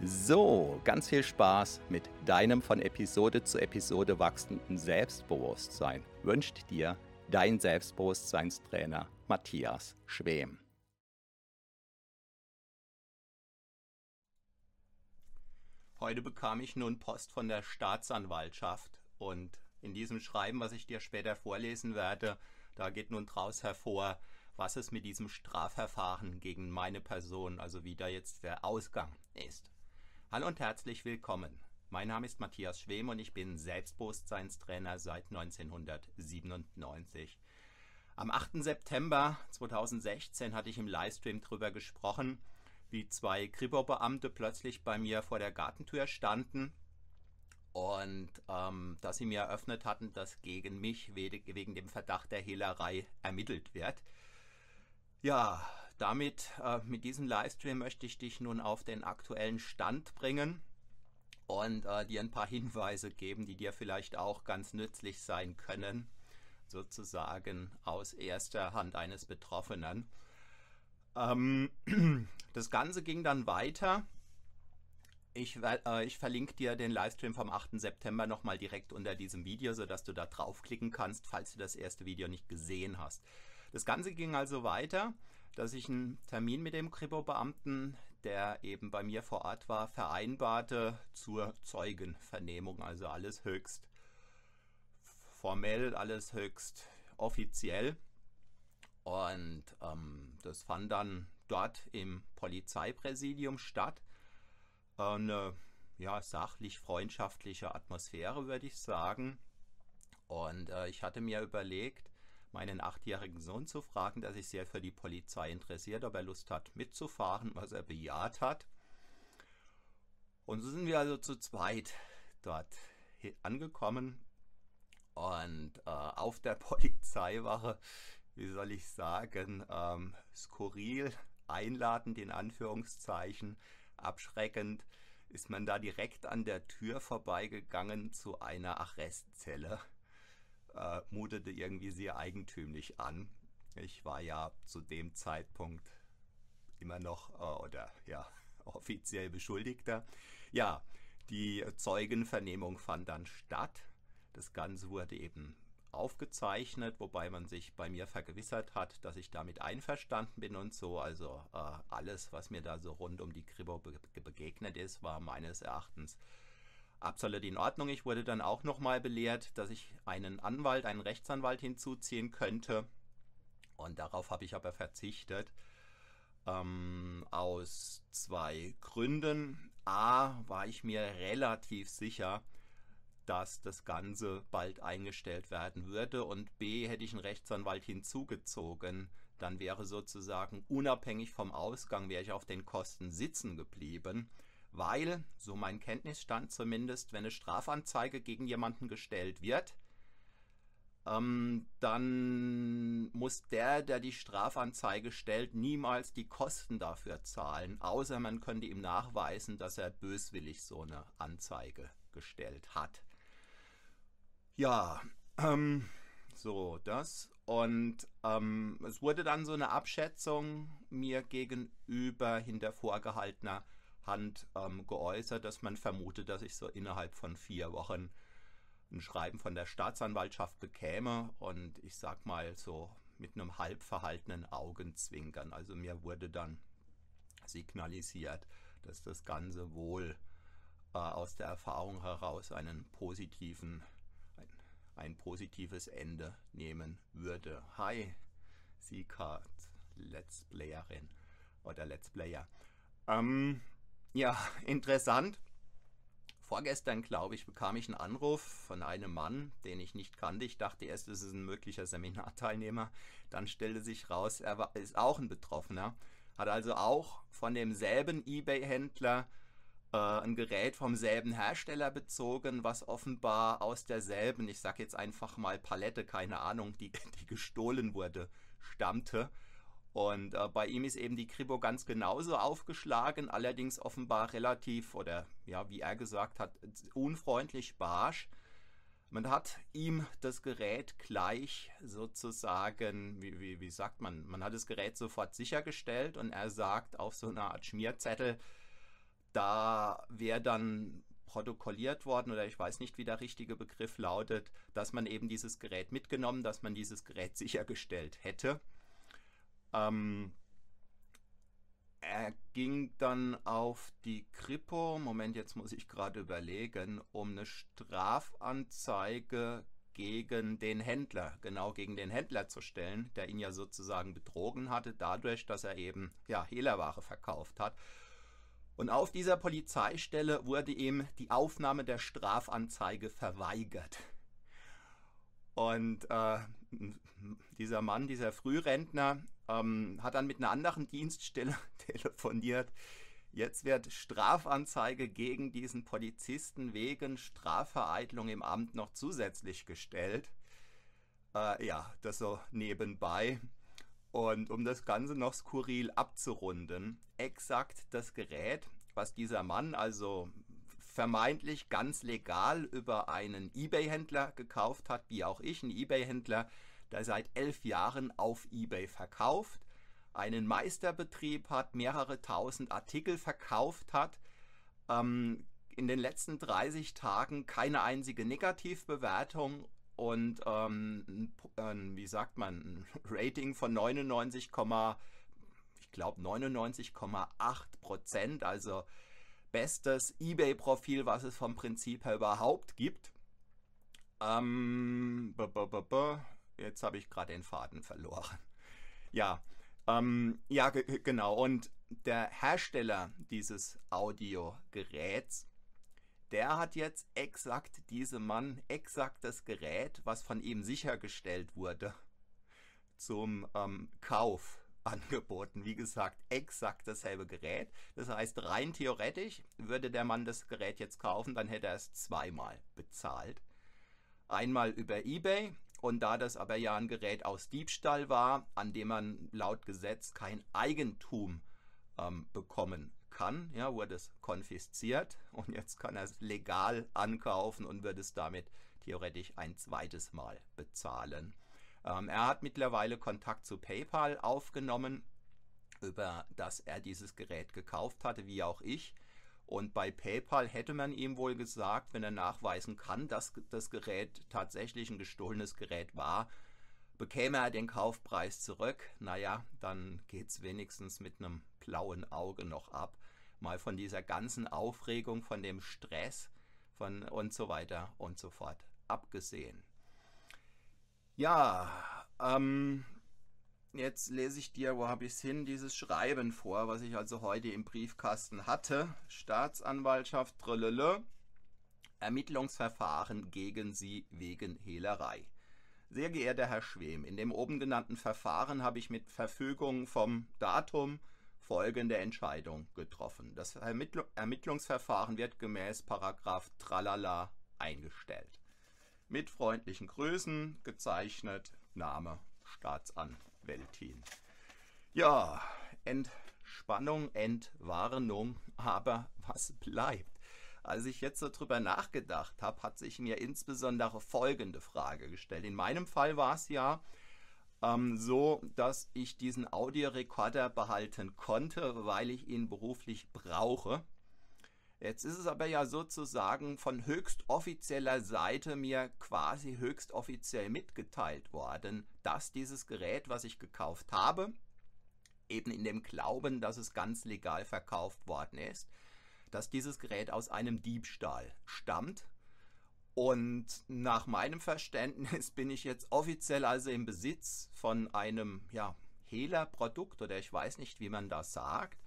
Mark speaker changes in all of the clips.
Speaker 1: So, ganz viel Spaß mit deinem von Episode zu Episode wachsenden Selbstbewusstsein wünscht dir dein Selbstbewusstseinstrainer Matthias Schwem. Heute bekam ich nun Post von der Staatsanwaltschaft und in diesem Schreiben, was ich dir später vorlesen werde, da geht nun draus hervor, was es mit diesem Strafverfahren gegen meine Person, also wie da jetzt der Ausgang ist. Hallo und herzlich willkommen. Mein Name ist Matthias Schwem und ich bin Selbstbewusstseinstrainer seit 1997. Am 8. September 2016 hatte ich im Livestream darüber gesprochen, wie zwei Kripo-Beamte plötzlich bei mir vor der Gartentür standen und ähm, dass sie mir eröffnet hatten, dass gegen mich wegen dem Verdacht der Hehlerei ermittelt wird. Ja, damit, äh, mit diesem Livestream möchte ich dich nun auf den aktuellen Stand bringen und äh, dir ein paar Hinweise geben, die dir vielleicht auch ganz nützlich sein können, sozusagen aus erster Hand eines Betroffenen. Ähm, das Ganze ging dann weiter. Ich, äh, ich, verlinke dir den Livestream vom 8. September nochmal direkt unter diesem Video, sodass du da draufklicken kannst, falls du das erste Video nicht gesehen hast. Das Ganze ging also weiter dass ich einen Termin mit dem Kripo-Beamten, der eben bei mir vor Ort war, vereinbarte zur Zeugenvernehmung. Also alles höchst formell, alles höchst offiziell. Und ähm, das fand dann dort im Polizeipräsidium statt. Eine ja, sachlich freundschaftliche Atmosphäre, würde ich sagen. Und äh, ich hatte mir überlegt, meinen achtjährigen Sohn zu fragen, der sich sehr für die Polizei interessiert, ob er Lust hat mitzufahren, was er bejaht hat. Und so sind wir also zu zweit dort angekommen und äh, auf der Polizeiwache, wie soll ich sagen, ähm, skurril, einladend in Anführungszeichen, abschreckend, ist man da direkt an der Tür vorbeigegangen zu einer Arrestzelle äh, mutete irgendwie sehr eigentümlich an. Ich war ja zu dem Zeitpunkt immer noch äh, oder ja offiziell Beschuldigter. Ja, die Zeugenvernehmung fand dann statt. Das Ganze wurde eben aufgezeichnet, wobei man sich bei mir vergewissert hat, dass ich damit einverstanden bin und so. Also äh, alles, was mir da so rund um die Kribo be begegnet ist, war meines Erachtens absolut in Ordnung. Ich wurde dann auch nochmal belehrt, dass ich einen Anwalt, einen Rechtsanwalt hinzuziehen könnte. Und darauf habe ich aber verzichtet. Ähm, aus zwei Gründen. A, war ich mir relativ sicher, dass das Ganze bald eingestellt werden würde. Und B, hätte ich einen Rechtsanwalt hinzugezogen, dann wäre sozusagen unabhängig vom Ausgang, wäre ich auf den Kosten sitzen geblieben weil, so mein Kenntnisstand zumindest, wenn eine Strafanzeige gegen jemanden gestellt wird, ähm, dann muss der, der die Strafanzeige stellt, niemals die Kosten dafür zahlen, außer man könnte ihm nachweisen, dass er böswillig so eine Anzeige gestellt hat. Ja, ähm, so das. Und ähm, es wurde dann so eine Abschätzung mir gegenüber hinter vorgehaltener Hand ähm, geäußert, dass man vermutet, dass ich so innerhalb von vier Wochen ein Schreiben von der Staatsanwaltschaft bekäme und ich sag mal so mit einem halb verhaltenen Augenzwinkern. Also mir wurde dann signalisiert, dass das Ganze wohl äh, aus der Erfahrung heraus einen positiven, ein, ein positives Ende nehmen würde. Hi, Sika, Let's Playerin oder Let's Player. Ähm, ja, interessant. Vorgestern, glaube ich, bekam ich einen Anruf von einem Mann, den ich nicht kannte. Ich dachte erst, es ist ein möglicher Seminarteilnehmer. Dann stellte sich raus, er war, ist auch ein Betroffener. Hat also auch von demselben eBay-Händler äh, ein Gerät vom selben Hersteller bezogen, was offenbar aus derselben, ich sage jetzt einfach mal Palette, keine Ahnung, die, die gestohlen wurde, stammte. Und äh, bei ihm ist eben die Kripo ganz genauso aufgeschlagen, allerdings offenbar relativ, oder ja, wie er gesagt hat, unfreundlich barsch. Man hat ihm das Gerät gleich sozusagen, wie, wie, wie sagt man, man hat das Gerät sofort sichergestellt und er sagt auf so einer Art Schmierzettel, da wäre dann protokolliert worden oder ich weiß nicht, wie der richtige Begriff lautet, dass man eben dieses Gerät mitgenommen, dass man dieses Gerät sichergestellt hätte. Ähm, er ging dann auf die Kripo, Moment, jetzt muss ich gerade überlegen, um eine Strafanzeige gegen den Händler, genau gegen den Händler zu stellen, der ihn ja sozusagen betrogen hatte, dadurch, dass er eben ja, Hehlerware verkauft hat. Und auf dieser Polizeistelle wurde ihm die Aufnahme der Strafanzeige verweigert. Und äh, dieser Mann, dieser Frührentner, ähm, hat dann mit einer anderen Dienststelle telefoniert. Jetzt wird Strafanzeige gegen diesen Polizisten wegen Strafvereitlung im Amt noch zusätzlich gestellt. Äh, ja, das so nebenbei. Und um das Ganze noch skurril abzurunden, exakt das Gerät, was dieser Mann also vermeintlich ganz legal über einen eBay-Händler gekauft hat, wie auch ich, ein eBay-Händler, der seit elf Jahren auf eBay verkauft, einen Meisterbetrieb hat, mehrere tausend Artikel verkauft hat, ähm, in den letzten 30 Tagen keine einzige Negativbewertung und ähm, ein, wie sagt man, ein Rating von 99, ich glaube 99,8 Prozent, also bestes eBay-Profil, was es vom Prinzip her überhaupt gibt. Ähm, Jetzt habe ich gerade den Faden verloren. Ja, ähm, ja, genau. Und der Hersteller dieses Audiogeräts, der hat jetzt exakt diesem Mann exakt das Gerät, was von ihm sichergestellt wurde, zum ähm, Kauf angeboten. Wie gesagt, exakt dasselbe Gerät. Das heißt, rein theoretisch würde der Mann das Gerät jetzt kaufen, dann hätte er es zweimal bezahlt. Einmal über eBay und da das aber ja ein Gerät aus Diebstahl war, an dem man laut Gesetz kein Eigentum ähm, bekommen kann, ja, wurde es konfisziert und jetzt kann er es legal ankaufen und wird es damit theoretisch ein zweites Mal bezahlen. Ähm, er hat mittlerweile Kontakt zu PayPal aufgenommen, über das er dieses Gerät gekauft hatte, wie auch ich. Und bei PayPal hätte man ihm wohl gesagt, wenn er nachweisen kann, dass das Gerät tatsächlich ein gestohlenes Gerät war, bekäme er den Kaufpreis zurück. Naja, dann geht es wenigstens mit einem blauen Auge noch ab. Mal von dieser ganzen Aufregung, von dem Stress von und so weiter und so fort abgesehen. Ja, ähm, Jetzt lese ich dir, wo habe ich es hin, dieses Schreiben vor, was ich also heute im Briefkasten hatte. Staatsanwaltschaft, trillele, Ermittlungsverfahren gegen Sie wegen Hehlerei. Sehr geehrter Herr Schwem, in dem oben genannten Verfahren habe ich mit Verfügung vom Datum folgende Entscheidung getroffen. Das Ermittl Ermittlungsverfahren wird gemäß Paragraph Tralala eingestellt. Mit freundlichen Grüßen, gezeichnet, Name Staatsanwalt. Weltin. Ja, Entspannung, Entwarnung, aber was bleibt? Als ich jetzt so drüber nachgedacht habe, hat sich mir insbesondere folgende Frage gestellt. In meinem Fall war es ja ähm, so, dass ich diesen Audiorekorder behalten konnte, weil ich ihn beruflich brauche. Jetzt ist es aber ja sozusagen von höchst offizieller Seite mir quasi höchst offiziell mitgeteilt worden, dass dieses Gerät, was ich gekauft habe, eben in dem Glauben, dass es ganz legal verkauft worden ist, dass dieses Gerät aus einem Diebstahl stammt. Und nach meinem Verständnis bin ich jetzt offiziell also im Besitz von einem ja, Hehlerprodukt oder ich weiß nicht, wie man das sagt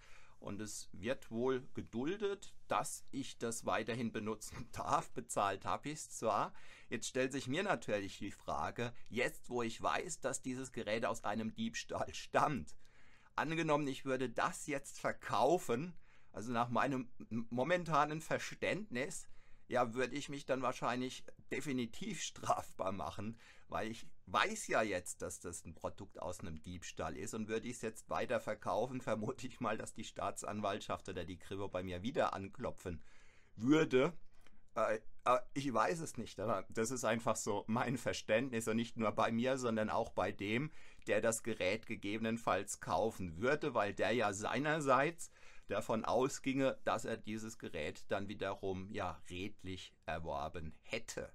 Speaker 1: und es wird wohl geduldet, dass ich das weiterhin benutzen darf. Bezahlt habe ich es zwar. Jetzt stellt sich mir natürlich die Frage, jetzt wo ich weiß, dass dieses Gerät aus einem Diebstahl stammt, angenommen, ich würde das jetzt verkaufen, also nach meinem momentanen Verständnis, ja, würde ich mich dann wahrscheinlich definitiv strafbar machen, weil ich weiß ja jetzt, dass das ein Produkt aus einem Diebstahl ist und würde ich es jetzt weiter verkaufen, vermute ich mal, dass die Staatsanwaltschaft oder die Kripo bei mir wieder anklopfen würde. Äh, äh, ich weiß es nicht, aber das ist einfach so mein Verständnis und nicht nur bei mir, sondern auch bei dem, der das Gerät gegebenenfalls kaufen würde, weil der ja seinerseits davon ausginge, dass er dieses Gerät dann wiederum ja redlich erworben hätte.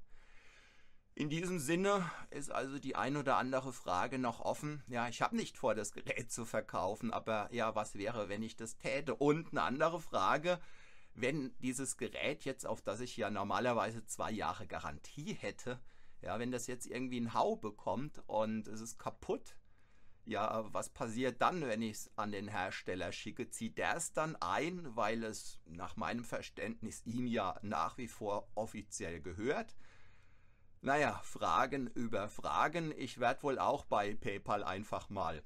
Speaker 1: In diesem Sinne ist also die ein oder andere Frage noch offen. Ja, ich habe nicht vor, das Gerät zu verkaufen, aber ja, was wäre, wenn ich das täte? Und eine andere Frage, wenn dieses Gerät jetzt, auf das ich ja normalerweise zwei Jahre Garantie hätte, ja, wenn das jetzt irgendwie einen Hau bekommt und es ist kaputt, ja, was passiert dann, wenn ich es an den Hersteller schicke? Zieht der es dann ein, weil es nach meinem Verständnis ihm ja nach wie vor offiziell gehört? Naja, Fragen über Fragen. Ich werde wohl auch bei PayPal einfach mal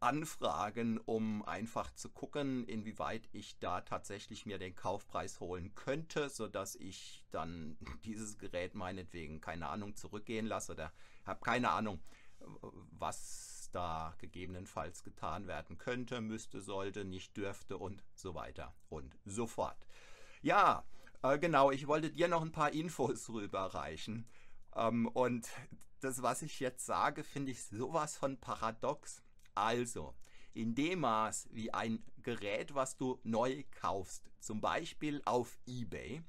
Speaker 1: anfragen, um einfach zu gucken, inwieweit ich da tatsächlich mir den Kaufpreis holen könnte, sodass ich dann dieses Gerät meinetwegen, keine Ahnung, zurückgehen lasse oder habe keine Ahnung, was da gegebenenfalls getan werden könnte, müsste, sollte, nicht dürfte und so weiter und so fort. Ja, äh, genau, ich wollte dir noch ein paar Infos rüberreichen. Ähm, und das, was ich jetzt sage, finde ich sowas von paradox. Also, in dem Maß, wie ein Gerät, was du neu kaufst, zum Beispiel auf eBay,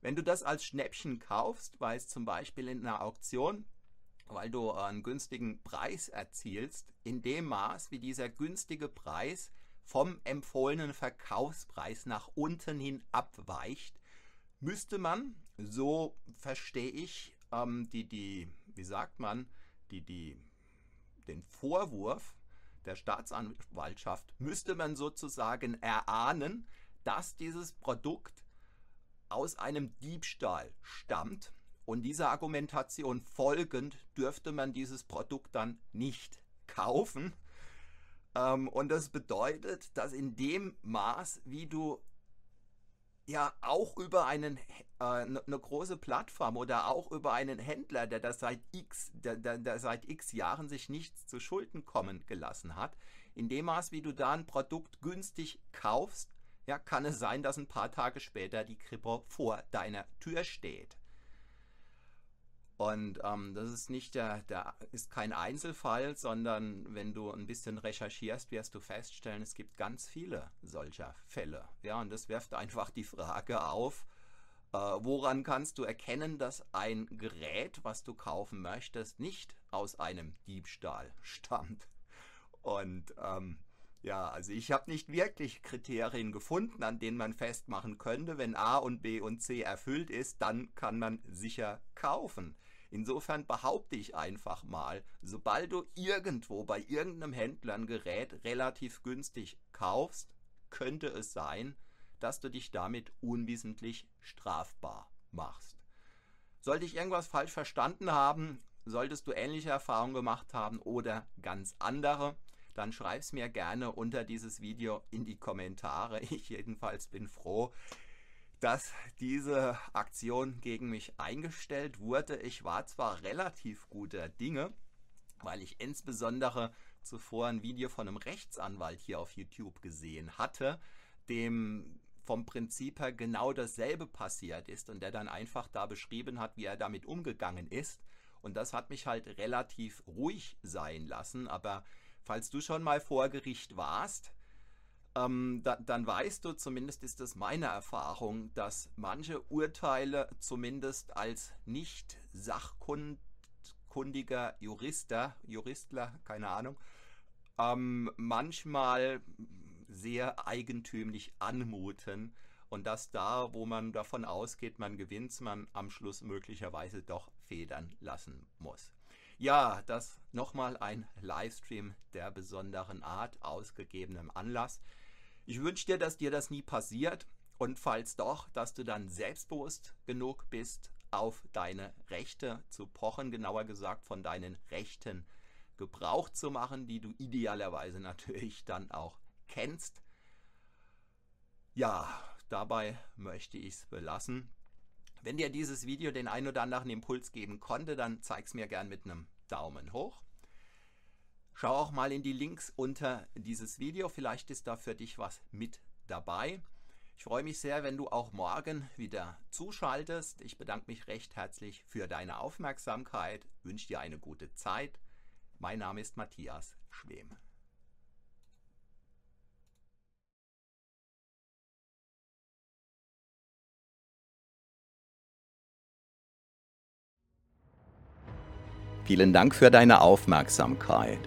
Speaker 1: wenn du das als Schnäppchen kaufst, weil es zum Beispiel in einer Auktion, weil du einen günstigen Preis erzielst, in dem Maß, wie dieser günstige Preis vom empfohlenen Verkaufspreis nach unten hin abweicht, müsste man, so verstehe ich ähm, die, die, wie sagt man, die, die, den Vorwurf der Staatsanwaltschaft müsste man sozusagen erahnen, dass dieses Produkt aus einem Diebstahl stammt und dieser Argumentation folgend dürfte man dieses Produkt dann nicht kaufen. Ähm, und das bedeutet, dass in dem Maß, wie du ja auch über einen eine äh, ne große Plattform oder auch über einen Händler, der das seit x, der, der, der seit x Jahren sich nichts zu Schulden kommen gelassen hat, in dem Maß, wie du da ein Produkt günstig kaufst, ja, kann es sein, dass ein paar Tage später die Kripo vor deiner Tür steht. Und ähm, das ist nicht der, der ist kein Einzelfall, sondern wenn du ein bisschen recherchierst, wirst du feststellen, es gibt ganz viele solcher Fälle. Ja, und das wirft einfach die Frage auf, äh, woran kannst du erkennen, dass ein Gerät, was du kaufen möchtest, nicht aus einem Diebstahl stammt? Und ähm, ja, also ich habe nicht wirklich Kriterien gefunden, an denen man festmachen könnte, wenn A und B und C erfüllt ist, dann kann man sicher kaufen. Insofern behaupte ich einfach mal, sobald du irgendwo bei irgendeinem Händler ein Gerät relativ günstig kaufst, könnte es sein, dass du dich damit unwissentlich strafbar machst. Sollte ich irgendwas falsch verstanden haben, solltest du ähnliche Erfahrungen gemacht haben oder ganz andere, dann schreib es mir gerne unter dieses Video in die Kommentare. Ich jedenfalls bin froh, dass diese Aktion gegen mich eingestellt wurde. Ich war zwar relativ guter Dinge, weil ich insbesondere zuvor ein Video von einem Rechtsanwalt hier auf YouTube gesehen hatte, dem vom Prinzip her genau dasselbe passiert ist und der dann einfach da beschrieben hat, wie er damit umgegangen ist. Und das hat mich halt relativ ruhig sein lassen. Aber falls du schon mal vor Gericht warst, ähm, da, dann weißt du, zumindest ist es meine Erfahrung, dass manche Urteile zumindest als nicht sachkundiger Jurister, Juristler, keine Ahnung, ähm, manchmal sehr eigentümlich anmuten und dass da, wo man davon ausgeht, man gewinnt, man am Schluss möglicherweise doch federn lassen muss. Ja, das nochmal ein Livestream der besonderen Art, ausgegebenem Anlass. Ich wünsche dir, dass dir das nie passiert und falls doch, dass du dann selbstbewusst genug bist, auf deine Rechte zu pochen, genauer gesagt von deinen Rechten Gebrauch zu machen, die du idealerweise natürlich dann auch kennst. Ja, dabei möchte ich es belassen. Wenn dir dieses Video den ein oder anderen Impuls geben konnte, dann zeig es mir gern mit einem Daumen hoch. Schau auch mal in die Links unter dieses Video, vielleicht ist da für dich was mit dabei. Ich freue mich sehr, wenn du auch morgen wieder zuschaltest. Ich bedanke mich recht herzlich für deine Aufmerksamkeit, wünsche dir eine gute Zeit. Mein Name ist Matthias Schwem. Vielen Dank für deine Aufmerksamkeit.